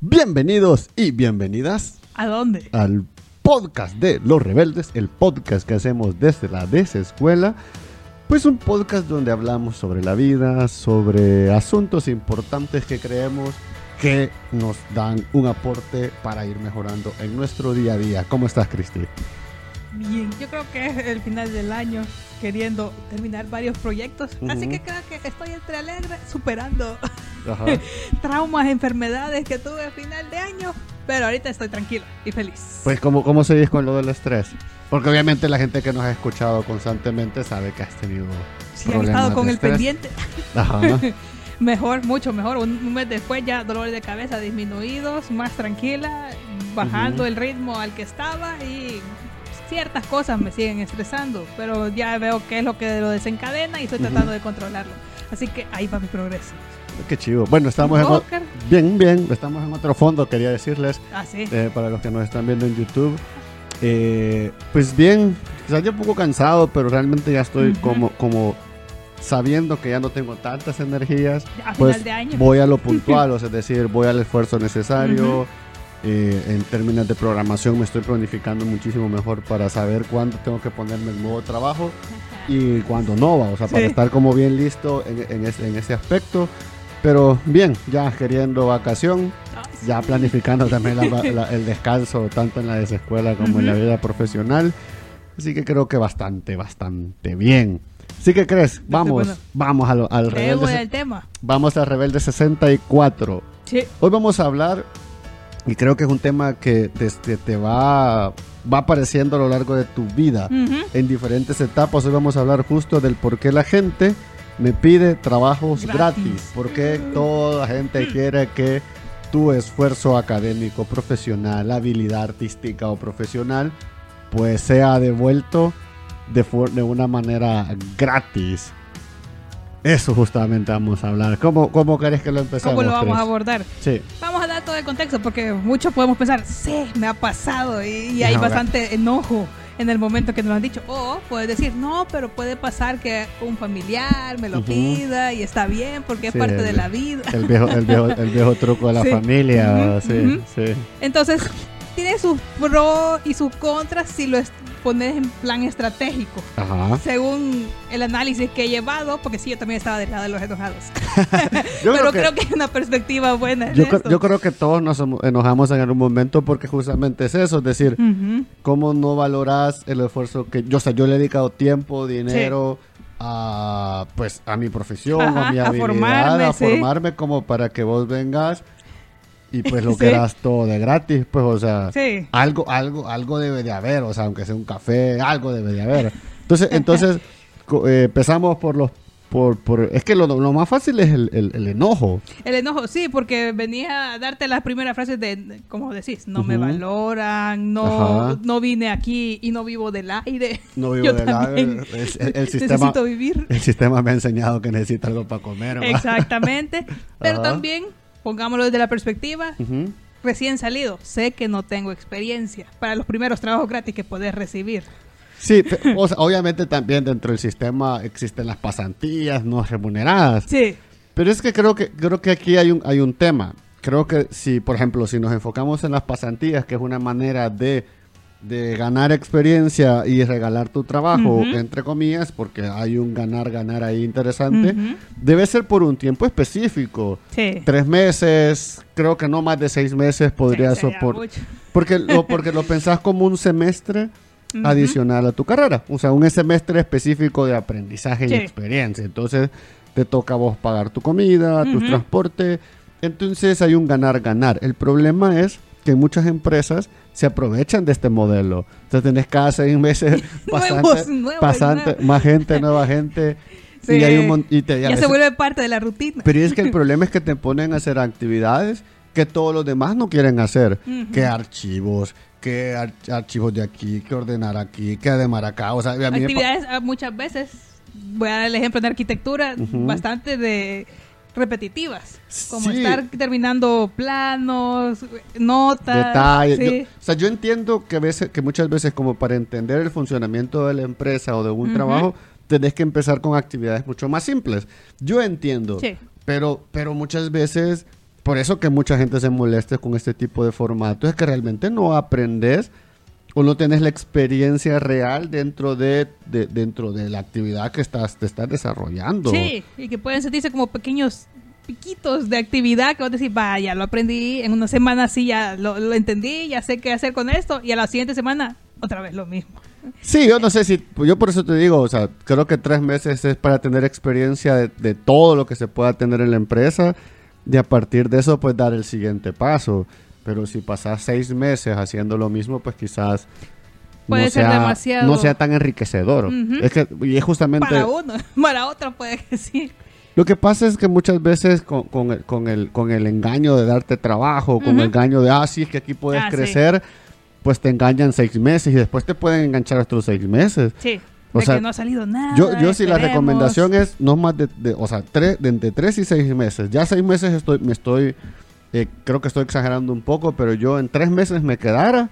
Bienvenidos y bienvenidas ¿A dónde? al podcast de Los Rebeldes, el podcast que hacemos desde la desescuela. Pues un podcast donde hablamos sobre la vida, sobre asuntos importantes que creemos que nos dan un aporte para ir mejorando en nuestro día a día. ¿Cómo estás, Cristi? Bien, yo creo que es el final del año queriendo terminar varios proyectos, así Ujú. que creo que estoy entre alegre superando Ajá. traumas, enfermedades que tuve a final de año, pero ahorita estoy tranquila y feliz. Pues, ¿cómo, ¿cómo seguís con lo del estrés? Porque obviamente la gente que nos ha escuchado constantemente sabe que has tenido han problemas estado con de el estrés. pendiente, Ajá. mejor, mucho mejor. Un, mes después ya dolores de cabeza disminuidos, más tranquila, bajando Ujú. el ritmo al que estaba y ciertas cosas me siguen estresando, pero ya veo qué es lo que lo desencadena y estoy tratando de controlarlo. Así que ahí va mi progreso. Qué chivo. Bueno, estamos en... Oscar. Bien, bien. Estamos en otro fondo, quería decirles. Ah, sí. eh, para los que nos están viendo en YouTube. Eh, pues bien, quizás ya un poco cansado, pero realmente ya estoy Ujú. como, como sabiendo que ya no tengo tantas energías. A Pues final de año. voy a lo puntual, o sea, es decir, voy al esfuerzo necesario. Ujú. Eh, en términos de programación me estoy planificando muchísimo mejor para saber cuándo tengo que ponerme el nuevo trabajo y cuándo no, va, o sea, para Sí. estar como bien listo en, en ese, en ese aspecto. Pero bien, ya queriendo vacación, sí. ya planificando también la- la- el descanso tanto en la desescuela como en la vida profesional. Así que creo que bastante, bastante bien. Así que crees, vamos, vamos al Leemos rebelde, el tema. vamos al rebelde 64. Sí. Hoy vamos a hablar y creo que es un tema que te, te- te va, va apareciendo a lo largo de tu vida Ujú. en diferentes etapas. Hoy vamos a hablar justo del por qué la gente me pide trabajos gratis. Gratis. ¿Por qué toda la gente quiere que tu esfuerzo académico, profesional, habilidad artística o profesional, pues sea devuelto de, de una manera gratis? Eso justamente vamos a hablar. ¿Cómo, cómo querés que lo empecemos? ¿Cómo lo vamos Chris? a abordar? Sí. A dar todo el contexto porque muchos podemos pensar, sí, me ha pasado y, y hay bastante enojo en el momento que nos lo han dicho. O puedes decir, no, pero puede pasar que un familiar me lo pida y está bien porque Sí, es parte de la vida. El viejo, el viejo, el viejo truco de la Sí. familia. Sí. Entonces, tiene sus pros y sus contras si lo es- pones en plan estratégico. Ajá. Según el análisis que he llevado, porque sí, yo también estaba del lado de los enojados. Pero creo que- creo que, es una perspectiva buena. en Yo, esto. yo creo que todos nos enojamos en algún momento porque justamente es eso, es decir, Ujú. cómo no valoras el esfuerzo que yo, o sea, yo le he dedicado tiempo, dinero a pues a mi profesión, Ajá, a mi a habilidad, formarme, a sí. formarme como para que vos vengas y pues lo Sí. quieras todo de gratis, pues o sea, Sí. algo algo algo debe de haber, o sea, aunque sea un café, algo debe de haber. Entonces, entonces eh, empezamos por los por, por es que lo, lo más fácil es el, el- el enojo. El enojo, sí, porque venía a darte las primeras frases de, como decís, no me valoran, no, Ajá. no vine aquí y no vivo del aire. No vivo Yo del aire, es- el- el sistema- necesito vivir. El sistema me ha enseñado que necesita algo para comer. ¿va? Exactamente. Pero Ajá. también, pongámoslo desde la perspectiva, recién salido, sé que no tengo experiencia para los primeros trabajos gratis que puedes recibir. Sí, fe- o sea, obviamente también dentro del sistema existen las pasantías no remuneradas. Sí, Pero es que creo que creo que aquí hay un hay un tema. Creo que si, por ejemplo, si nos enfocamos en las pasantías, que es una manera de, de ganar experiencia y regalar tu trabajo, entre comillas, porque hay un ganar-ganar ahí interesante, debe ser por un tiempo específico. sí. Tres meses, creo que no más de seis meses podría Sí, soportar. mucho. Porque lo, porque lo pensás como un semestre adicional a tu carrera. O sea, un semestre específico de aprendizaje Sí. y experiencia. Entonces, te toca a vos pagar tu comida, tu transporte. Entonces, hay un ganar-ganar. El problema es que muchas empresas se aprovechan de este modelo. Entonces, tenés cada seis meses Nuevos, pasante, nuevos, pasante- nuevos. más gente, nueva gente. Sí. Y hay un y te- Ya se vuelve parte de la rutina. pero es que el problema es que te ponen a hacer actividades que todos los demás no quieren hacer. Ujú. Que archivos, que ar- archivos de aquí, que ordenar aquí, que ademar acá. O sea, a mí actividades ah, muchas veces, voy a dar el ejemplo en arquitectura, bastante de repetitivas, como Sí. estar terminando planos, notas, detalles. sí. Yo- o sea, yo entiendo que, a veces, que muchas veces como para entender el funcionamiento de la empresa o de un trabajo, tenés que empezar con actividades mucho más simples. Yo entiendo. Sí. Pero, pero muchas veces por eso que mucha gente se molesta con este tipo de formato, es que realmente no aprendes o no tenés la experiencia real dentro de, de- dentro de la actividad que estás, te estás desarrollando. Sí, y que pueden sentirse como pequeños piquitos de actividad que vos decís, vaya, lo aprendí, en una semana sí ya lo, lo entendí, ya sé qué hacer con esto, y a la siguiente semana otra vez lo mismo. Sí, yo no sé si, yo por eso te digo, o sea, creo que tres meses es para tener experiencia de, de todo lo que se pueda tener en la empresa y a partir de eso pues dar el siguiente paso. Pero si pasas seis meses haciendo lo mismo, pues quizás Puede no, ser sea, demasiado- no sea tan enriquecedor. Es que, y es justamente... Para uno, para otro puede que sí. Lo que pasa es que muchas veces con, con el, con, el, con el engaño de darte trabajo, con el engaño de, ah, sí, es que aquí puedes Ah, sí. crecer, pues te engañan seis meses y después te pueden enganchar otros seis meses. Sí, O sea, que no ha salido nada. Yo, yo sí la esperemos. recomendación es no más de, de- o sea, tres, de entre tres y seis meses. Ya seis meses estoy, me estoy, eh, creo que estoy exagerando un poco, pero yo en tres meses me quedara,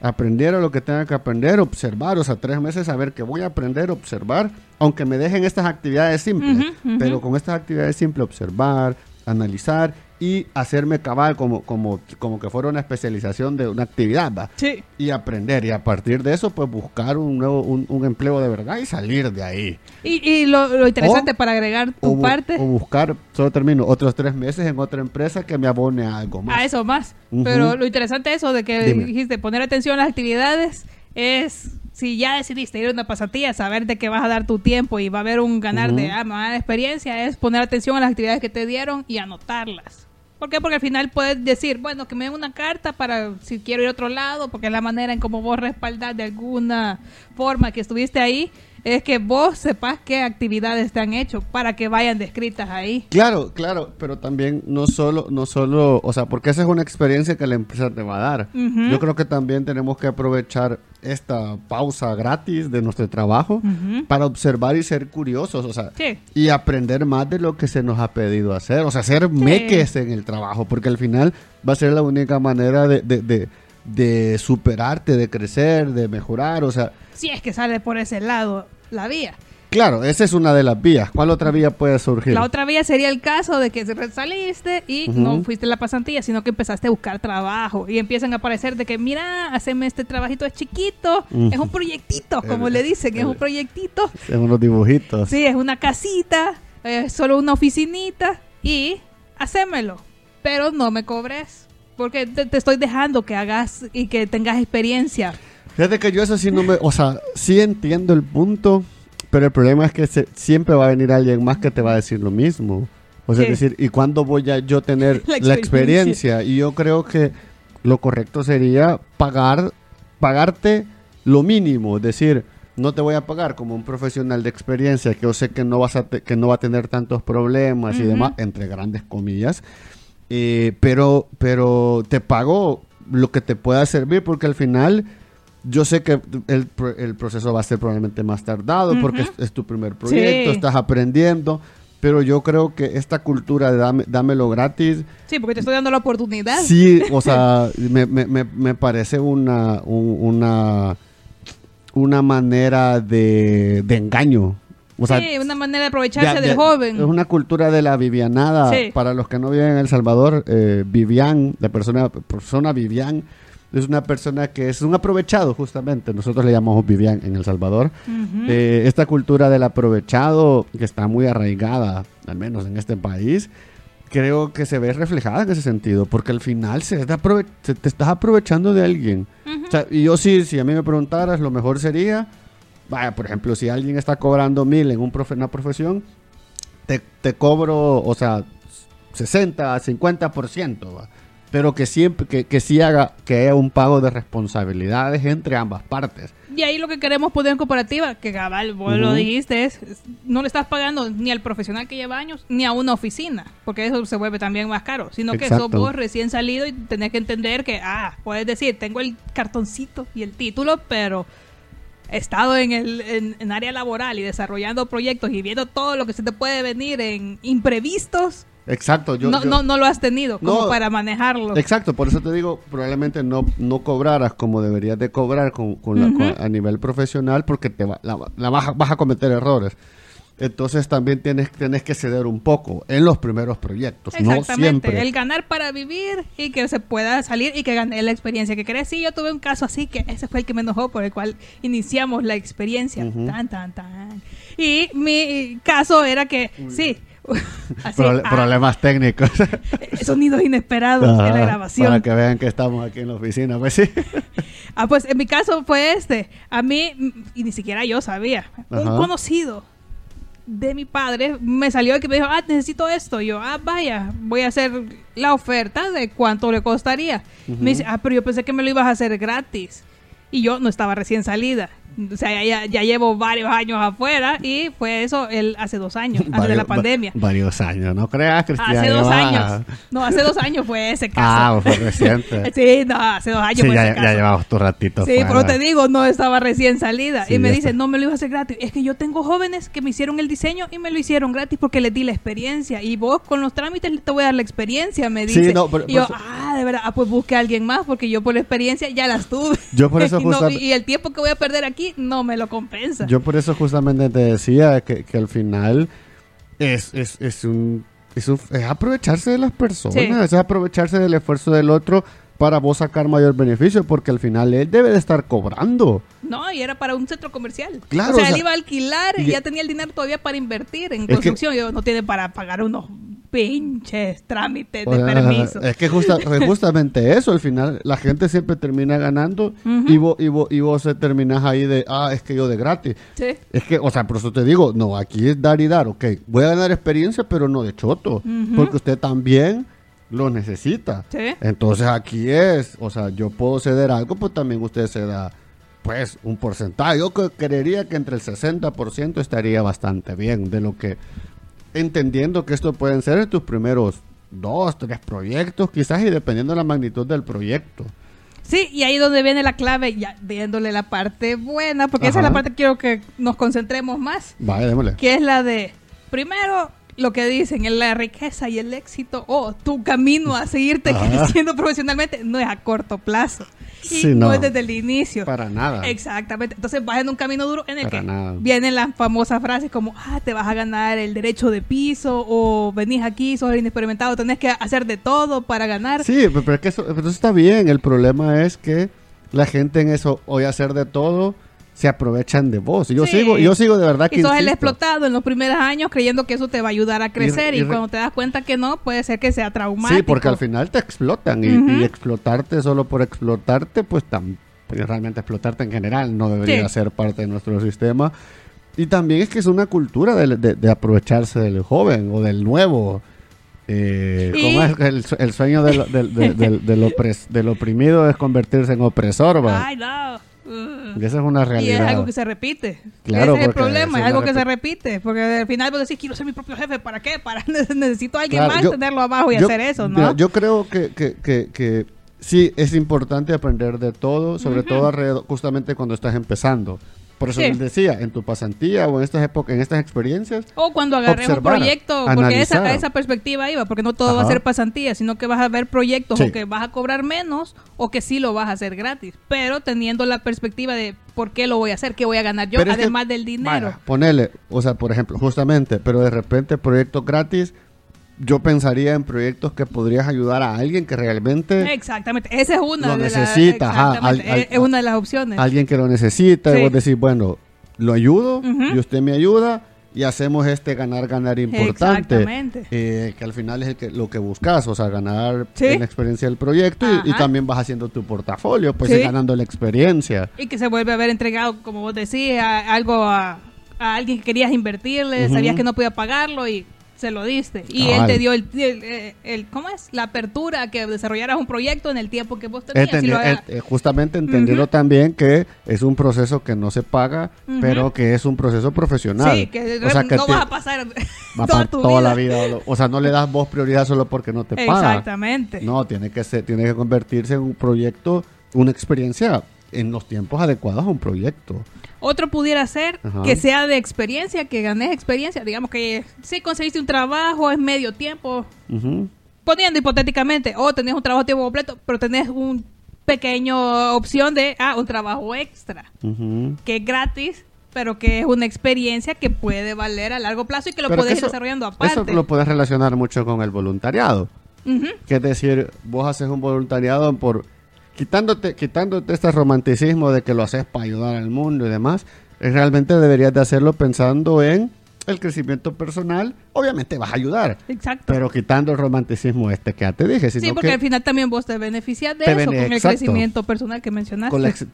aprendiera lo que tenga que aprender, observar, o sea, tres meses saber que voy a aprender, observar, aunque me dejen estas actividades simples, Ujú, ujú. pero con estas actividades simples, observar, analizar y hacerme cabal como, como, como que fuera una especialización de una actividad, ¿va? Sí, Y aprender, y a partir de eso, pues buscar un nuevo, un, un empleo de verdad y salir de ahí. y, y lo, lo interesante O- para agregar tu parte o buscar, solo termino, otros tres meses en otra empresa que me abone a algo más. a eso más. Pero lo interesante eso de que Dime. dijiste poner atención a las actividades es si ya decidiste ir a una pasantía, saber de que vas a dar tu tiempo y va a haber un ganar de ah, experiencia, es poner atención a las actividades que te dieron y anotarlas. ¿Por qué? Porque al final puedes decir, bueno, que me den una carta para si quiero ir a otro lado, porque es la manera en cómo vos respaldás de alguna forma que estuviste ahí, es que vos sepas qué actividades te han hecho para que vayan descritas ahí. Claro, claro, pero también no solo, no solo, o sea, porque esa es una experiencia que la empresa te va a dar. Yo creo que también tenemos que aprovechar esta pausa gratis de nuestro trabajo para observar y ser curiosos, o sea, Sí. y aprender más de lo que se nos ha pedido hacer, o sea, ser meques en el trabajo, porque al final va a ser la única manera de, de, de, de superarte, de crecer, de mejorar, o sea, Si es que sale por ese lado la vía. claro, esa es una de las vías. ¿Cuál otra vía puede surgir? La otra vía sería el caso de que saliste y no fuiste a la pasantía, sino que empezaste a buscar trabajo y empiezan a aparecer de que, mira, haceme este trabajito, es chiquito, es un proyectito, como El- le dicen, es un proyectito. En unos dibujitos. Sí, es una casita, es solo una oficinita y hacémelo, pero no me cobres. Porque te, te estoy dejando que hagas y que tengas experiencia. Fíjate que yo eso sí no me... O sea, sí entiendo el punto, pero el problema es que se- siempre va a venir alguien más que te va a decir lo mismo. O sea, Sí. es decir, ¿y cuándo voy a yo tener La la, experiencia. experiencia? Y yo creo que lo correcto sería pagar, pagarte lo mínimo. Es decir, no te voy a pagar como un profesional de experiencia que yo sé que no, vas a te- que no va a tener tantos problemas y Ujú. demás, entre grandes comillas. Eh, pero, pero te pago lo que te pueda servir porque al final yo sé que el, el proceso va a ser probablemente más tardado porque es, es tu primer proyecto, Sí. estás aprendiendo, pero yo creo que esta cultura de dame, dámelo gratis, Sí, porque te estoy dando la oportunidad. sí, o sea, me, me- me- me parece una, un- una, una manera de, de engaño. O sea, sí, una manera de aprovecharse ya- del joven. Es una cultura de la vivianada. Sí. Para los que no viven en El Salvador, eh, Vivian, la persona, persona Vivian, es una persona que es un aprovechado, justamente. Nosotros le llamamos Vivian en El Salvador. Ujú. Eh, esta cultura del aprovechado, que está muy arraigada, al menos en este país, creo que se ve reflejada en ese sentido, porque al final se, está se- te estás aprovechando de alguien. Ujú. O sea, y yo sí, si a mí me preguntaras, lo mejor sería, vaya, por ejemplo, si alguien está cobrando mil en un profe- una profesión, te, te cobro, o sea, 60, 50%, ¿va? Pero que siempre, que, que sí haga, que haya un pago de responsabilidades entre ambas partes. Y ahí lo que queremos poner en cooperativa, que cabal, vos lo dijiste, es, no le estás pagando ni al profesional que lleva años, ni a una oficina, porque eso se vuelve también más caro, sino que sos vos recién salido y tenés que entender que, ah, puedes decir, tengo el cartoncito y el título, pero he estado en el en, en área laboral y desarrollando proyectos y viendo todo lo que se te puede venir en imprevistos, Exacto, yo, no, yo- no, no lo has tenido como No. para manejarlo. Exacto, por eso te digo, probablemente no, no cobraras como deberías de cobrar con, con la- con- a nivel profesional porque te va- la, la vas, a- vas a cometer errores. entonces también tienes, tienes que ceder un poco en los primeros proyectos, no Exactamente, siempre. el ganar para vivir y que se pueda salir y que gane la experiencia que querés. Sí, yo tuve un caso así que ese fue el que me enojó por el cual iniciamos la experiencia. Tan, tan, tan. Y mi caso era que, sí, así, ah, problemas técnicos. sonidos inesperados en la grabación. Para que vean que estamos aquí en la oficina, pues sí. Ah, pues en mi caso fue este. A mí, y ni siquiera yo sabía, un conocido de mi padre me salió y que me dijo, ah, necesito esto. Y yo, ah, vaya, voy a hacer la oferta de cuánto le costaría. Me dice, ah, pero yo pensé que me lo ibas a hacer gratis. Y yo no estaba recién salida. O sea, ya, ya- llevo varios años afuera y fue eso el, hace dos años, antes de la pandemia. va- varios años, no creas, Cristian. Hace dos años. No, hace dos años fue ese caso. Ah, fue reciente. Sí, no, hace dos años Sí, fue ya, ese caso. ya llevamos tu ratito. Sí, fuera. pero te digo, no estaba recién salida. Sí, y me dice, no me lo iba a hacer gratis. Es que yo tengo jóvenes que me hicieron el diseño y me lo hicieron gratis porque les di la experiencia. Y vos con los trámites te voy a dar la experiencia, me Sí, dice. no, pero- y yo, por eso- ah, de verdad, ah, pues busque a alguien más porque yo por la experiencia ya las tuve. Yo por eso y, no- y el tiempo que voy a perder aquí no me lo compensa. Yo por eso justamente te decía que, que al final es, es, es un, es un- es aprovecharse de las personas, Sí. es aprovecharse del esfuerzo del otro para vos sacar mayor beneficio, porque al final él debe de estar cobrando. No, y era para un centro comercial. Claro, o sea, o sea, él iba a alquilar y ya tenía el dinero todavía para invertir en que- construcción. No tiene para pagar unos pinches trámites O de sea, permiso. Es que justa- es justamente eso, al final la gente siempre termina ganando y, vos, y, vos, y vos se terminas ahí de, ah, es que yo de gratis. Sí. Es que, o sea, por eso te digo, no, aquí es dar y dar, ok. Voy a ganar experiencia, pero no de choto, porque usted también lo necesita. Sí. Entonces aquí es, o sea, yo puedo ceder algo, pues también usted se da, pues, un porcentaje. Yo creería que entre el 60% estaría bastante bien de lo que, entendiendo que esto pueden ser tus primeros dos, tres proyectos, quizás, y dependiendo de la magnitud del proyecto. Sí, y ahí es donde viene la clave, ya viéndole la parte buena, porque esa es la parte que quiero que nos concentremos más, Vaya, démosle. que es la de, primero, lo que dicen, en la riqueza y el éxito, o tu camino a seguirte Ajá. creciendo profesionalmente, no es a corto plazo. Y Sí, no. no. es desde el inicio. Para nada. Exactamente. Entonces vas en un camino duro en el Para que nada. vienen las famosas frases como, ah, te vas a ganar el derecho de piso, o venís aquí, sos inexperimentado, tenés que hacer de todo para ganar. Sí, pero, pero es que eso, pero eso está bien. El problema es que la gente en eso, hoy hacer de todo, se aprovechan de vos. Y yo Sí. sigo, yo sigo de verdad que Y sos el explotado en los primeros años creyendo que eso te va a ayudar a crecer y, cuando te das cuenta que no, puede ser que sea traumático. Sí, porque al final te explotan y, y explotarte solo por explotarte, pues pues, realmente explotarte en general no debería Sí. ser parte de nuestro sistema. Y también es que es una cultura de, de- de aprovecharse del joven o del nuevo. Eh, ¿cómo es? El, el sueño del, del, del- del- del opres- del oprimido es convertirse en opresor. ¿va? Ay, no. Ugh. Y esa es una Y es realidad. algo que se repite. Claro, Ese es el problema, es algo que se repite. Porque al final vos decís, quiero ser mi propio jefe. ¿Para qué? Para necesito a alguien Claro, más yo- tenerlo abajo y yo- hacer eso, ¿no? mira, yo creo que, que, que, que sí es importante aprender de todo, sobre Ujú. todo alrededor, justamente cuando estás empezando. Por eso Sí. les decía, en tu pasantía o en estas épocas, en estas experiencias, O cuando agarres un proyecto, porque esa, esa perspectiva iba, porque no todo va a ser pasantía, sino que vas a ver proyectos Sí. o que vas a cobrar menos o que sí lo vas a hacer gratis, pero teniendo la perspectiva de por qué lo voy a hacer, qué voy a ganar yo, Pero es que- además del dinero. vaya, ponele, o sea, por ejemplo, justamente, pero de repente proyectos gratis, yo pensaría en proyectos que podrías ayudar a alguien que realmente, Exactamente, esa es una Lo de las necesita, ajá, exactamente, al- es- al- es una de las opciones. alguien que lo necesita, Sí. y vos decís, bueno, lo ayudo y usted me ayuda y hacemos este ganar-ganar importante. Exactamente. eh, que al final es el que, lo que buscas, o sea, ganar Sí. en la experiencia del proyecto y- y, Ajá. también vas haciendo tu portafolio, pues Sí. ganando la experiencia. Y que se vuelve a ver entregado, como vos decías, a- algo a, a alguien que querías invertirle, sabías que no podía pagarlo y se lo diste. Y él te dio el, el- el- el- ¿cómo es? La apertura que desarrollaras un proyecto en el tiempo que vos tenías. Entendi- lo haga- eh, eh, justamente entendiendo también que es un proceso que no se paga, pero que es un proceso profesional. sí, que, o sea, que no te- vas a pasar va toda tu toda vida. la vida. O sea, no le das vos prioridad solo porque no te paga. Exactamente. No, tiene que ser, tiene que convertirse en un proyecto, una experiencia en los tiempos adecuados a un proyecto. Otro pudiera ser Ajá. que sea de experiencia, que ganes experiencia. Digamos que si conseguiste un trabajo, es medio tiempo, Ujú. poniendo hipotéticamente, o tenés un trabajo a tiempo completo, pero tenés un pequeño opción de, ah, un trabajo extra, que es gratis, pero que es una experiencia que puede valer a largo plazo y que lo Pero puedes que ir desarrollando aparte. Eso lo puedes relacionar mucho con el voluntariado. Que es decir, vos haces un voluntariado por quitándote, quitándote este romanticismo de que lo haces para ayudar al mundo y demás. eh, Realmente deberías de hacerlo pensando en el crecimiento personal. Obviamente vas a ayudar, Exacto. pero quitando el romanticismo este que ya te dije. Sino sí, porque que al final también vos te beneficias de Te eso bene- con el crecimiento personal que mencionaste. con la ex-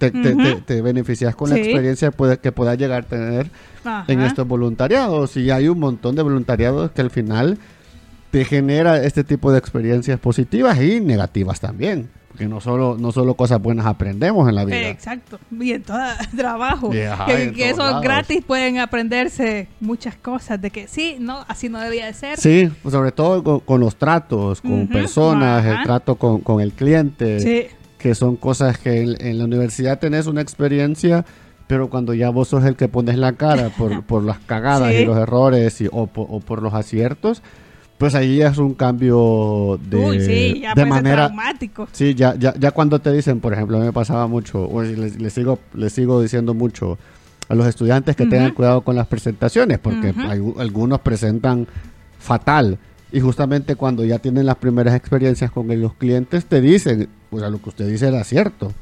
te, beneficias con la experiencia puede- que puedas llegar a tener Ajá. en estos voluntariados. Y hay un montón de voluntariados que al final te genera este tipo de experiencias positivas y negativas también. Porque no solo, no solo cosas buenas aprendemos en la vida. Exacto. Y en todo trabajo. Que eso lados. gratis pueden aprenderse muchas cosas. De que sí, no, así no debía de ser. Sí, pues sobre todo con, con los tratos, con personas, el trato con, con el cliente, Sí. que son cosas que en, en la universidad tenés una experiencia, pero cuando ya vos sos el que pones la cara por, por las cagadas Sí. y los errores y- o por los aciertos, pues ahí es un cambio de, Uy, sí, ya de manera... traumático. Sí, ya, ya, ya cuando te dicen, por ejemplo, a mí me pasaba mucho, o les, les sigo, les sigo diciendo mucho a los estudiantes que tengan cuidado con las presentaciones, porque hay- algunos presentan fatal. Y justamente cuando ya tienen las primeras experiencias con los clientes, te dicen, o sea, lo que usted dice era cierto.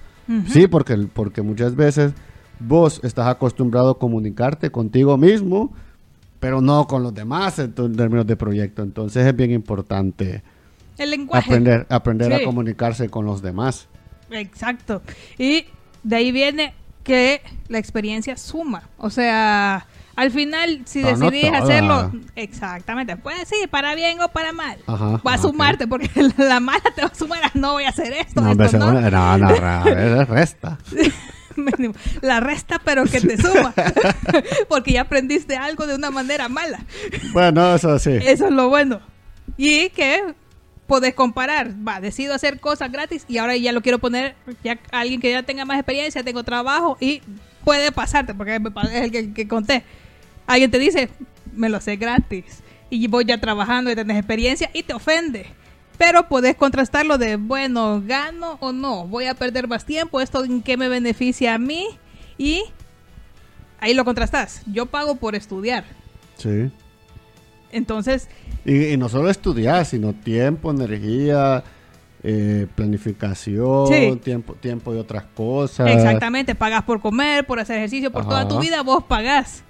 Sí, porque, porque muchas veces vos estás acostumbrado a comunicarte contigo mismo, pero no con los demás en términos de proyecto. Entonces es bien importante El lenguaje. aprender, aprender a comunicarse con los demás. Exacto. Y de ahí viene que la experiencia suma. O sea, al final, si Pero no decidís hacerlo, exactamente, pues sí, para bien o para mal, Ajá, va a ok. sumarte, porque la mala te va a sumar a no voy a hacer esto, No, esto no. no, no, es resta. La resta, pero que te suma, porque ya aprendiste algo de una manera mala. Bueno, eso sí. Eso es lo bueno. Y que podés comparar. Va, decido hacer cosas gratis y ahora ya lo quiero poner ya alguien que ya tenga más experiencia, tengo trabajo y puede pasarte, porque es el que, que conté. Alguien te dice, me lo sé gratis y voy ya trabajando y tenés experiencia y te ofende. Pero podés contrastarlo de, bueno, gano o no, voy a perder más tiempo, esto en qué me beneficia a mí y ahí lo contrastas. Yo pago por estudiar. Sí. Entonces, Y, y no solo estudiar, sino tiempo, energía, eh, planificación, Sí. tiempo, tiempo y otras cosas. Exactamente, pagas por comer, por hacer ejercicio, por toda tu vida vos pagás.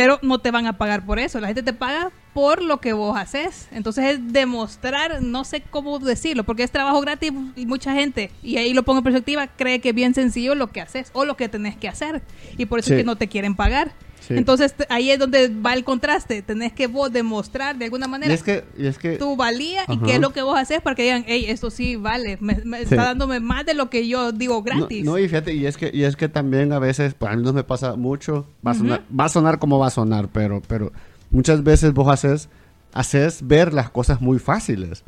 Pero no te van a pagar por eso, la gente te paga por lo que vos haces. Entonces es demostrar, no sé cómo decirlo, porque es trabajo gratis y mucha gente, y ahí lo pongo en perspectiva, cree que es bien sencillo lo que haces o lo que tenés que hacer. Y por eso Sí. es que no te quieren pagar. Sí. Entonces ahí es donde va el contraste, tenés que vos demostrar de alguna manera es que, y es que tu valía y qué es lo que vos haces para que digan, hey, esto sí vale, me, me Sí. está dándome más de lo que yo digo gratis. No, y fíjate, y es que, y es que también a veces, pues a mí no me pasa mucho, va a sonar, va a sonar como va a sonar, pero, pero muchas veces vos haces, haces ver las cosas muy fáciles.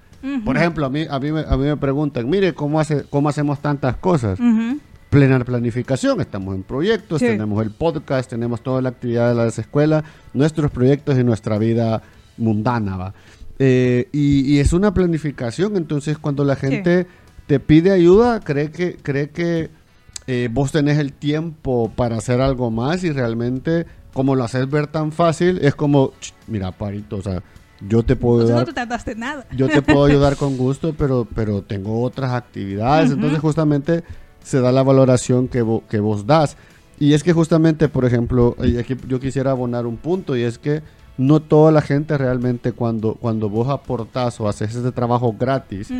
Por ejemplo, a mí, a mí, me, a mí me preguntan, mire, ¿cómo, hace, ¿cómo hacemos tantas cosas? Ujú. Plena planificación, estamos en proyectos, Sí. tenemos el podcast, tenemos toda la actividad de la escuela, nuestros proyectos y nuestra vida mundana, ¿va? Eh, y, y es una planificación, entonces cuando la gente te pide ayuda, cree que, cree que eh, vos tenés el tiempo para hacer algo más y realmente, como lo haces ver tan fácil, es como, "Ch, mira, Parito, o sea, yo te puedo Entonces no ayudar te nada. yo te puedo ayudar con gusto, pero, pero tengo otras actividades. Entonces, justamente se da la valoración que, vo- que vos das. Y es que justamente, por ejemplo, y aquí yo quisiera abonar un punto, y es que no toda la gente realmente cuando, cuando vos aportás o haces ese trabajo gratis,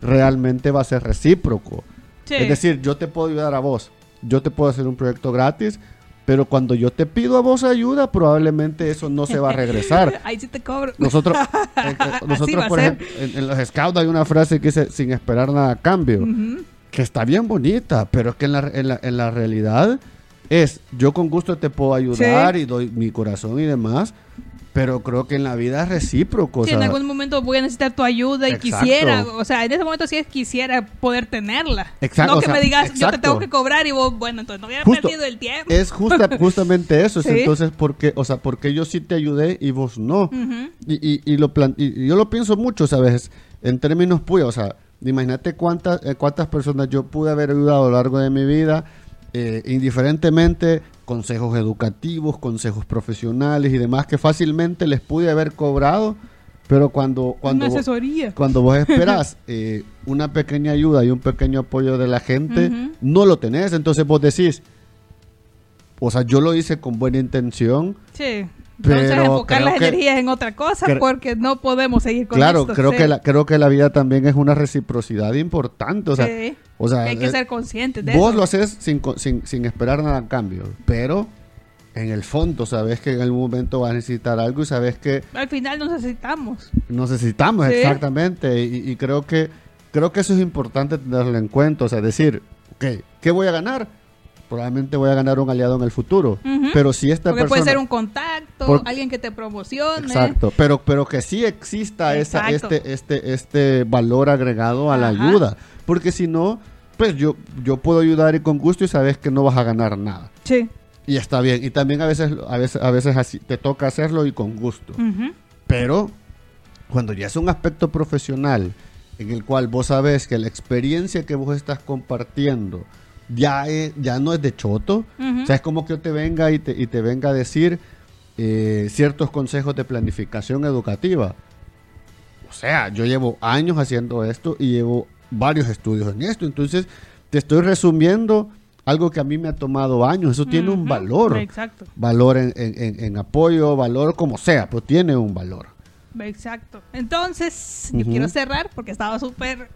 realmente va a ser recíproco. Sí. Es decir, yo te puedo ayudar a vos, yo te puedo hacer un proyecto gratis, pero cuando yo te pido a vos ayuda, probablemente eso no se va a regresar. Ahí sí te cobro. Nosotros, eh, eh, nosotros por ejemplo, en, en los scouts hay una frase que dice sin esperar nada a cambio, Ujú. Que está bien bonita, pero es que en la, en la, en la realidad es, yo con gusto te puedo ayudar Sí. y doy mi corazón y demás, pero creo que en la vida es recíproco. o Sí, en algún momento voy a necesitar tu ayuda y Exacto. quisiera, o sea, en ese momento sí quisiera poder tenerla. Exacto, No o que sea, me digas, yo te tengo que cobrar y vos, bueno, entonces no hubiera Justo. perdido el tiempo. es justa, justamente eso, es Sí. entonces porque, o sea, porque yo sí te ayudé y vos no. Y, y, y lo plan- y- y yo lo pienso mucho, ¿sabes? En términos puyos, o sea, imagínate cuántas, eh, cuántas personas yo pude haber ayudado a lo largo de mi vida eh, indiferentemente consejos educativos, consejos profesionales y demás que fácilmente les pude haber cobrado, pero cuando, cuando, Una vos- cuando vos esperás eh, una pequeña ayuda y un pequeño apoyo de la gente, no lo tenés, entonces vos decís, o sea, yo lo hice con buena intención, Sí. Entonces Pero enfocar creo las que- energías en otra cosa porque no podemos seguir con claro, esto. creo sí. que la, creo que la vida también es una reciprocidad importante, o sea, Sí. o sea, Que hay que eh, ser conscientes de vos eso. lo haces sin, sin, sin esperar nada a cambio, pero en el fondo sabes que en algún momento vas a necesitar algo y sabes que Al final nos necesitamos. necesitamos Sí. exactamente y, y creo que creo que eso es importante tenerlo en cuenta, o sea, decir, ok, ¿qué voy a ganar? Probablemente voy a ganar un aliado en el futuro, pero si esta Porque persona puede ser un contacto, Por- alguien que te promocione. Exacto, pero, pero que sí exista esa, este, este, este valor agregado a la ayuda. Porque si no, pues yo, yo puedo ayudar y con gusto y sabes que no vas a ganar nada. Sí. Y está bien. Y también a veces, a veces, a veces así, te toca hacerlo y con gusto. Pero cuando ya es un aspecto profesional en el cual vos sabes que la experiencia que vos estás compartiendo ya, es- ya no es de choto, o sea, es como que yo te venga y te, y te venga a decir eh, ciertos consejos de planificación educativa. O sea, yo llevo años haciendo esto y llevo varios estudios en esto, entonces te estoy resumiendo algo que a mí me ha tomado años, eso tiene un valor Exacto. valor en, en- en- en apoyo, valor como sea, pero tiene un valor. Exacto. Entonces, yo quiero cerrar porque estaba súper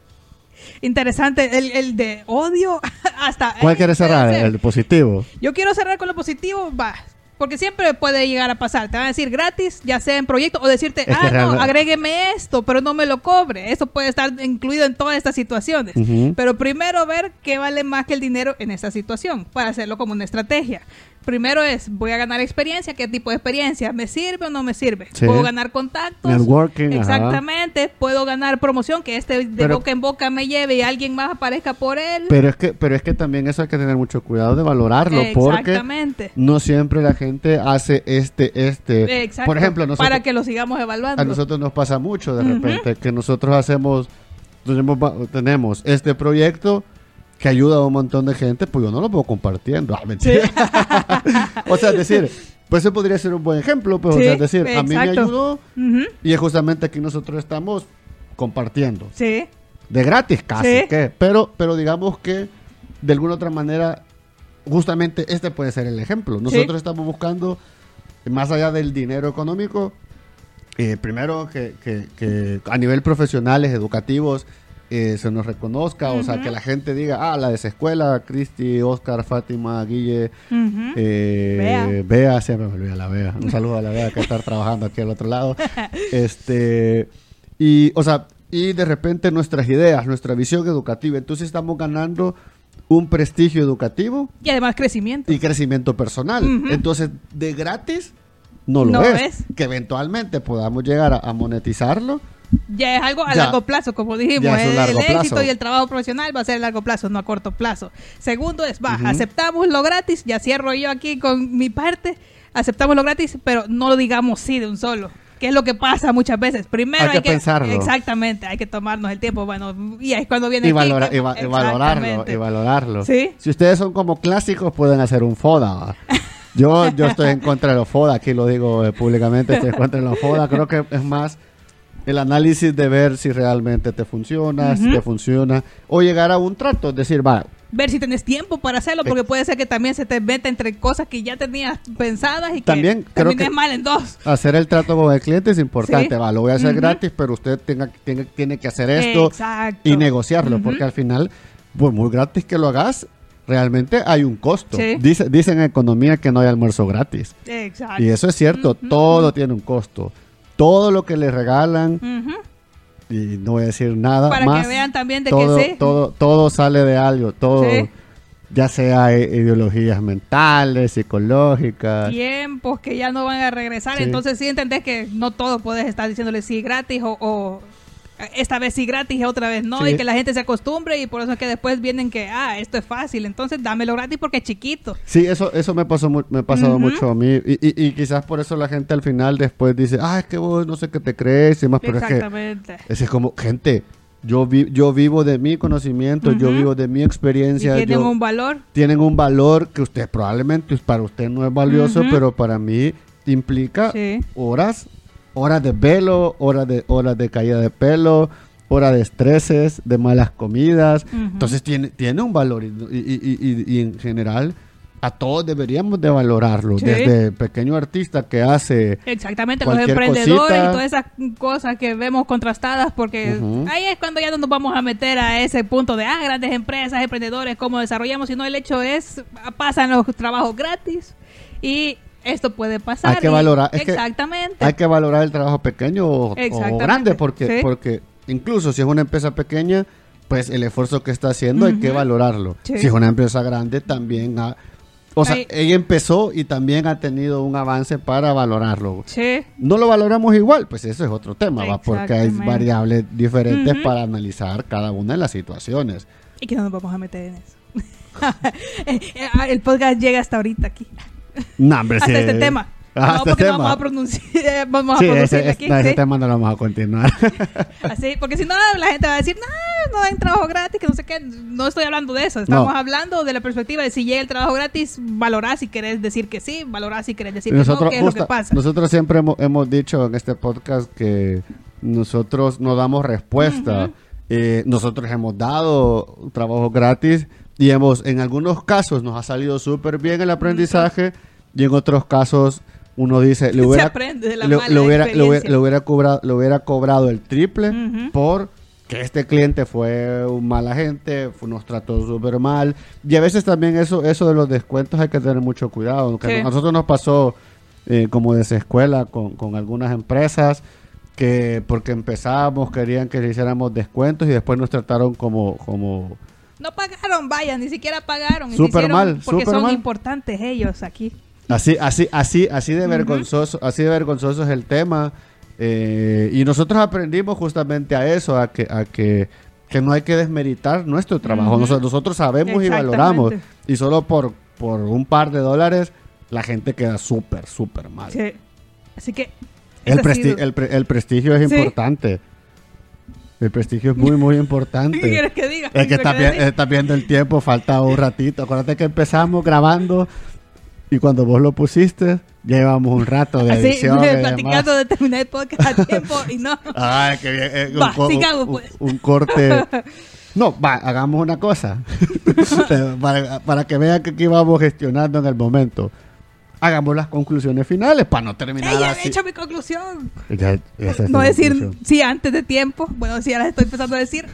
interesante el, el de odio hasta... ¿Cuál eh, quieres cerrar? El positivo. Yo quiero cerrar con lo positivo, va. Porque siempre puede llegar a pasar. Te van a decir gratis, ya sea en proyecto, o decirte, Es ah, no, agrégueme esto, pero no me lo cobre. Eso puede estar incluido en todas estas situaciones. Ujú. Pero primero ver qué vale más que el dinero en esta situación, para hacerlo como una estrategia. Primero es, voy a ganar experiencia, ¿qué tipo de experiencia? ¿Me sirve o no me sirve? Sí. ¿Puedo ganar contactos? Networking, ajá. Exactamente. ¿Puedo ganar promoción? Que este de Pero- boca en boca me lleve y alguien más aparezca por él. Pero es que, pero es que también eso hay que tener mucho cuidado de valorarlo, porque Exactamente. no siempre la gente hace este, este. Exacto. Por ejemplo, nosotros, para que lo sigamos evaluando. a nosotros nos pasa mucho de repente que nosotros hacemos, tenemos, tenemos este proyecto que ayuda a un montón de gente, pues yo no lo puedo compartiendo. Ah, mentira. o sea, es decir, pues eso podría ser un buen ejemplo, pues o Sí, sea, es decir, a mí me ayudó Ujú, y es justamente aquí nosotros estamos compartiendo. Sí. De gratis casi, Sí. ¿qué? Pero, pero digamos que de alguna otra manera, justamente este puede ser el ejemplo. Nosotros estamos buscando, más allá del dinero económico, eh, primero que, que- que a nivel profesionales, educativos, eh, se nos reconozca, o sea, que la gente diga, ah, la desescuela, Cristi, Oscar, Fátima, Guille, Ujú. eh, Bea. Siempre me olvida la Bea. Un saludo a la Bea que está trabajando aquí al otro lado. Este, y, o sea, y de repente nuestras ideas, nuestra visión educativa. Entonces estamos ganando un prestigio educativo Y además crecimiento. y crecimiento personal. Entonces, de gratis no lo No es. es. Que eventualmente podamos llegar a, a monetizarlo. Ya es algo a Ya. largo plazo, como dijimos. El, éxito plazo. y el trabajo profesional va a ser a largo plazo, no a corto plazo. Segundo es, va, aceptamos lo gratis. Ya cierro yo aquí con mi parte. Aceptamos lo gratis, pero no lo digamos sí de un solo. Que es lo que pasa muchas veces. Primero Hay hay, que pensarlo. Exactamente, hay que tomarnos el tiempo. Bueno, y ahí es cuando viene Y, el valora- y va- y valorarlo. Y valorarlo. Sí. Si ustedes son como clásicos, pueden hacer un FODA. Yo, yo estoy en contra de los FODA, aquí lo digo eh, públicamente, estoy en contra de los FODA. Creo que es más el análisis de ver si realmente te funciona, si te funciona, o llegar a un trato, es decir, va, ver si tenés tiempo para hacerlo, porque puede ser que también se te meta entre cosas que ya tenías pensadas y También que creo termines que- mal en dos. hacer el trato con el cliente es importante, Sí. va, lo voy a hacer gratis, pero usted tenga, tiene, tiene que hacer esto Exacto. y negociarlo, porque al final, pues muy gratis que lo hagas, realmente hay un costo. Sí. Dice, dicen en economía que no hay almuerzo gratis. Exacto. Y eso es cierto, todo tiene un costo. Todo lo que le regalan, y no voy a decir nada Para más. que vean también de todo, que todo, todo sale de algo, todo, Sí. ya sea ideologías mentales, psicológicas. tiempos que ya no van a regresar. Sí. Entonces sí entendés que no todo puedes estar diciéndole sí gratis o, o, esta vez sí gratis y otra vez no. Sí. Y que la gente se acostumbre y por eso es que después vienen que, ah, esto es fácil. Entonces dámelo gratis porque es chiquito. Sí, eso, eso me pasó me ha pasado mucho a mí. Y, y- y quizás por eso la gente al final después dice, ah, es que vos no sé qué te crees y más, pero es que Exactamente. ese es como, gente, Yo, vi- yo vivo de mi conocimiento, yo vivo de mi Y experiencia. tienen yo- un valor. tienen un valor que usted probablemente para usted no es valioso, pero para mí implica Sí. horas, horas de velo, horas de horas de caída de pelo, horas de estreses, de malas comidas. Entonces tiene, tiene un valor y, y- y- y- y en general a todos deberíamos de valorarlo. Sí. Desde pequeño artista que hace Exactamente, los emprendedores cosita. y todas esas cosas que vemos contrastadas, porque ahí es cuando ya no nos vamos a meter a ese punto de, ah, grandes empresas, emprendedores, cómo desarrollamos, sino el hecho es, pasan los trabajos gratis y esto puede pasar. Hay que y- valorar, es que exactamente. hay que valorar el trabajo pequeño o, grande porque, Sí. porque incluso si es una empresa pequeña, pues el esfuerzo que está haciendo hay que valorarlo. Sí. Si es una empresa grande, también ha... O sea, ella empezó y también ha tenido un avance para valorarlo. Sí, No lo valoramos igual, pues eso es otro tema, ¿va? porque hay variables diferentes para analizar cada una de las situaciones. y que no nos vamos a meter en eso. el podcast llega hasta ahorita aquí. No, hombre, Hasta sí. este tema. Ah, no, este porque no tema. vamos a pronunciar, vamos Sí, a ese, aquí. no, tema no lo vamos a continuar. Así, porque si no, la gente va a decir, no, no dan trabajo gratis, que no sé qué. No estoy hablando de eso. Estamos No. hablando de la perspectiva de si llega el trabajo gratis, valorar si querés decir que sí, valorar si querés decir nosotros, que no, qué es lo justa- que pasa. nosotros siempre hemos, hemos dicho en este podcast que nosotros no damos respuesta. Eh, nosotros hemos dado trabajo gratis y hemos, en algunos casos nos ha salido súper bien el aprendizaje y en otros casos uno dice, le hubiera, cobrado, le hubiera cobrado el triple Ujú. por que este cliente fue un mala gente, fu- nos trató súper mal. Y a veces también eso, eso de los descuentos hay que tener mucho cuidado. Que Sí. a nosotros nos pasó eh, como desde escuela con, con algunas empresas que porque empezábamos querían que le hiciéramos descuentos y después nos trataron como, como No pagaron, vaya, ni siquiera pagaron. Súper mal, Porque súper son mal. importantes ellos aquí. Así, así, así, así de vergonzoso, así de vergonzoso es el tema. eh, y nosotros aprendimos justamente a eso, a que, a que, que no hay que desmeritar nuestro trabajo. Nosotros, nosotros sabemos y valoramos. Y solo por, por un par de dólares, la gente queda súper, súper mal. Sí. Así que. El, presti- el, pre- el prestigio es Sí. importante. El prestigio es muy, muy ¿Qué importante. quieres que diga? Es que ¿Qué estás, vi- estás viendo el tiempo, falta un ratito. Acuérdate que empezamos grabando y cuando vos lo pusiste, ya llevamos un rato de edición. y platicando de terminar el podcast a tiempo y no. Ay, qué bien. eh, un, sigamos, un- pues. un corte. No, va, hagamos una cosa. para, para que vean que aquí vamos gestionando en el momento. Hagamos las conclusiones finales para no terminar ¡Ey, ya he hecho mi conclusión! Ya- No decir conclusión. sí antes de tiempo. Bueno, sí, ya las estoy empezando a decir.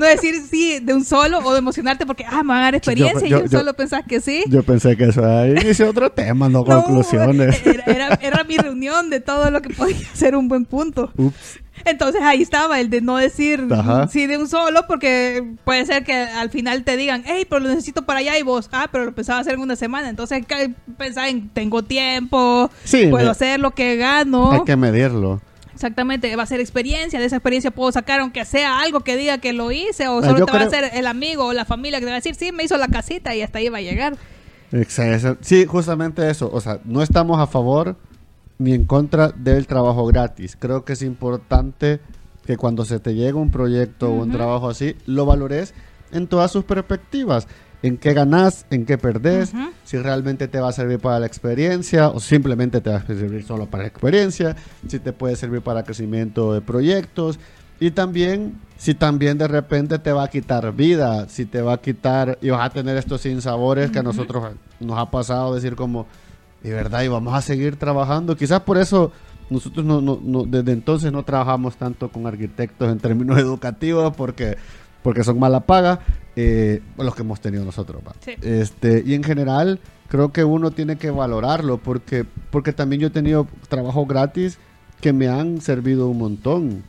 No decir sí de un solo o de emocionarte porque, ah, me van a dar experiencia y yo- solo pensás que sí. Yo pensé que eso era inicio otro tema, no, No, conclusiones. Era, era- era mi reunión de todo lo que podía ser un buen punto. Ups. Entonces ahí estaba el de no decir Ajá. sí de un solo, porque puede ser que al final te digan, hey, pero lo necesito para allá y vos, ah, pero lo pensaba hacer en una semana. Entonces pensar en tengo tiempo, Sí, puedo me- hacer lo que gano. Hay que medirlo. Exactamente, va a ser experiencia. De esa experiencia puedo sacar, aunque sea algo que diga que lo hice, o Ah, solo yo te va a hacer el amigo o la familia que te va a decir, sí, me hizo la casita y hasta ahí va a llegar. Exacto. Sí, justamente eso. O sea, no estamos a favor ni en contra del trabajo gratis. Creo que es importante que cuando se te llega un proyecto o un trabajo así, lo valores en todas sus perspectivas. En qué ganás, en qué perdés, si realmente te va a servir para la experiencia o simplemente te va a servir solo para la experiencia, si te puede servir para crecimiento de proyectos y también si también de repente te va a quitar vida, si te va a quitar y vas a tener estos sinsabores que a nosotros nos ha pasado decir como, de verdad, y vamos a seguir trabajando. Quizás por eso nosotros no, no- no- desde entonces no trabajamos tanto con arquitectos en términos educativos porque, porque son mala paga, eh, los que hemos tenido nosotros. Sí. Este, y en general creo que uno tiene que valorarlo porque, porque también yo he tenido trabajo gratis que me han servido un montón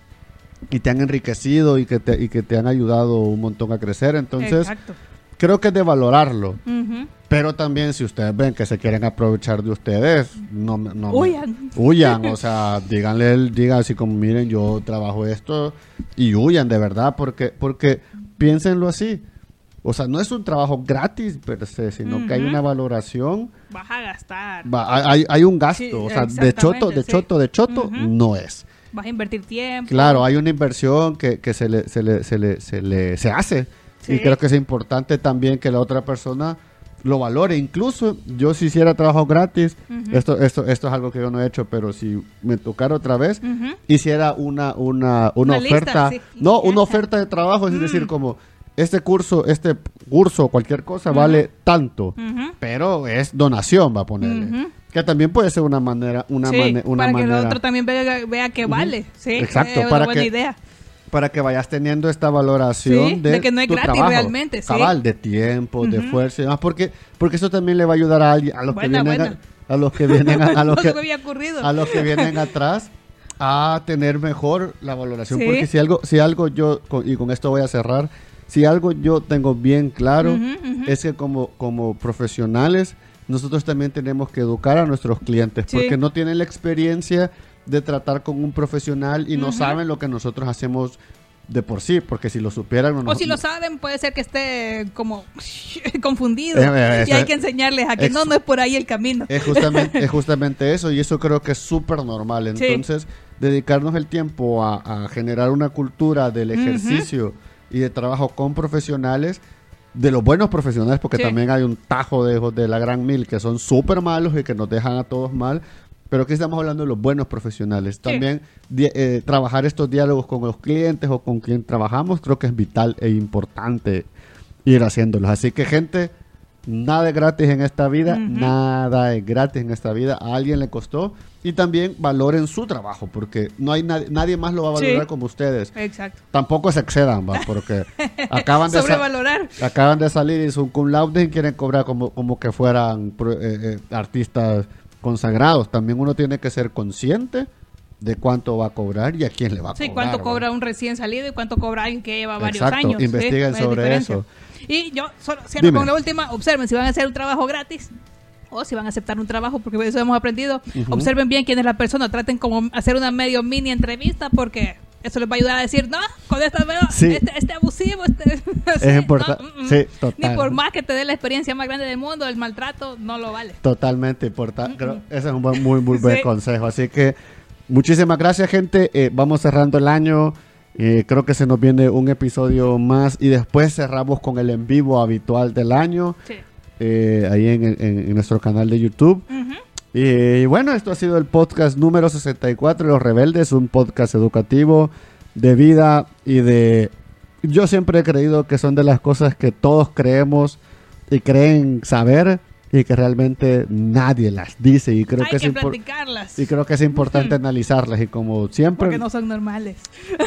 y te han enriquecido y que te, y que te han ayudado un montón a crecer. Entonces, Exacto. creo que es de valorarlo. Ujú. Pero también si ustedes ven que se quieren aprovechar de ustedes, no, no Huyan. huyan, o sea, díganle, digan así como, miren, yo trabajo esto y huyan de verdad, porque, porque piénsenlo así. O sea, no es un trabajo gratis per se, sino que hay una valoración, Vas a gastar. va, hay, hay un gasto, Sí, o sea, de choto, de sí. choto, de choto, no es. Vas a invertir tiempo. Claro, hay una inversión que, que se, le, se, le, se, le, se, le- se hace. Sí. Y creo que es importante también que la otra persona lo valore. Incluso yo si hiciera trabajo gratis, esto, esto, esto es algo que yo no he hecho, pero si me tocara otra vez, hiciera una, una, una, Una lista, oferta. sí. No, una oferta de trabajo, es Mm. decir, como este curso, este curso, cualquier cosa, vale tanto. Pero es donación, va a ponerle. Que también puede ser una manera, una, Sí, mane- una para que el manera otro también vea, vea que vale. Sí, Exacto, es una para buena que- idea. Para que vayas teniendo esta valoración Sí, de, de que no es tu gratis trabajo. realmente, sí. Cabal, de tiempo, de Ujú. esfuerzo y demás, porque, porque eso también le va a ayudar a alguien, a los Buena, que vienen. A, a los que vienen, a, a los no que, a los que vienen atrás a tener mejor la valoración, Sí. porque si algo, si algo yo con- y con esto voy a cerrar, si algo yo tengo bien claro es que como como profesionales nosotros también tenemos que educar a nuestros clientes Sí. porque no tienen la experiencia de tratar con un profesional y no saben lo que nosotros hacemos de por sí, porque si lo supieran no O nos- si lo saben, puede ser que esté como confundido. Eh, eh, y eso hay que enseñarles a que no, no es por ahí el camino. Es justamente, es justamente eso y eso creo que es súper normal. Sí. Entonces, dedicarnos el tiempo a, a generar una cultura del ejercicio y de trabajo con profesionales, de los buenos profesionales, porque Sí. también hay un tajo de de la gran mil que son súper malos y que nos dejan a todos mal. Pero aquí estamos hablando de los buenos profesionales. También di- eh, trabajar estos diálogos con los clientes o con quien trabajamos creo que es vital e importante ir haciéndolos. Así que gente, nada es gratis en esta vida, Ujú. nada es gratis en esta vida. A alguien le costó y también valoren su trabajo porque no hay nadie, nadie más lo va a valorar Sí. como ustedes. Exacto. Tampoco se excedan, va, porque acaban de Sobrevalorar. acaban de salir y son cum laude y quieren cobrar como, como que fueran eh, eh, artistas consagrados. También uno tiene que ser consciente de cuánto va a cobrar y a quién le va a Sí, cobrar. cuánto ¿va? cobra un recién salido y cuánto cobra alguien que lleva varios Exacto, años. ¿sí? investiguen sobre eso. Y yo solo cierro Dime. con la última. Observen si van a hacer un trabajo gratis o si van a aceptar un trabajo, porque eso hemos aprendido. Observen bien quién es la persona. Traten como hacer una medio mini entrevista porque eso les va a ayudar a decir, no, con esta Sí. este, este abusivo, este... sí, Es importante. no, mm, mm. Sí, total. Ni por más que te dé la experiencia más grande del mundo, el maltrato no lo vale. Totalmente importante. Creo- Ese es un buen- muy, muy buen consejo. Así que muchísimas gracias, gente. Eh, vamos cerrando el año. Eh, creo que se nos viene un episodio más y después cerramos con el en vivo habitual del año Sí. eh, ahí en, en- en nuestro canal de YouTube. Ujú. Y bueno, esto ha sido el podcast número 64 de Los Rebeldes, un podcast educativo de vida y de... Yo siempre he creído que son de las cosas que todos creemos y creen saber y que realmente nadie las dice y creo Hay que es practicarlas. y creo que es importante analizarlas y como siempre Porque no son normales.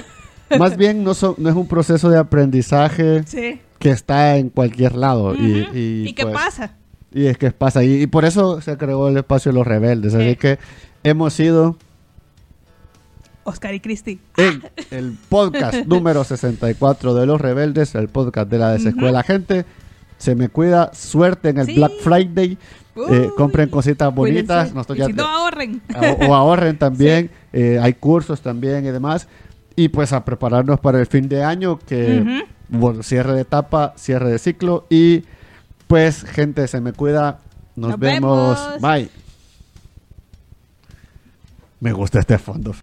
más bien no son- no es un proceso de aprendizaje Sí. que está en cualquier lado y, y, qué pues, pasa? Y es que pasa. Y, y por eso se creó el espacio de los rebeldes. Así Sí. que hemos sido Oscar y Cristi. en el podcast número 64 de los rebeldes, el podcast de la desescuela. Gente, se me cuida. Suerte en el Sí. Black Friday. Eh, compren cositas bonitas. Cuídense. Nosotros ya si no, ahorren. o, o ahorren también. Eh, hay cursos también y demás. Y pues a prepararnos para el fin de año que, bueno, cierre de etapa, cierre de ciclo. Y pues, gente, se me cuida. Nos, Nos vemos. vemos. Bye. Me gusta este fondo.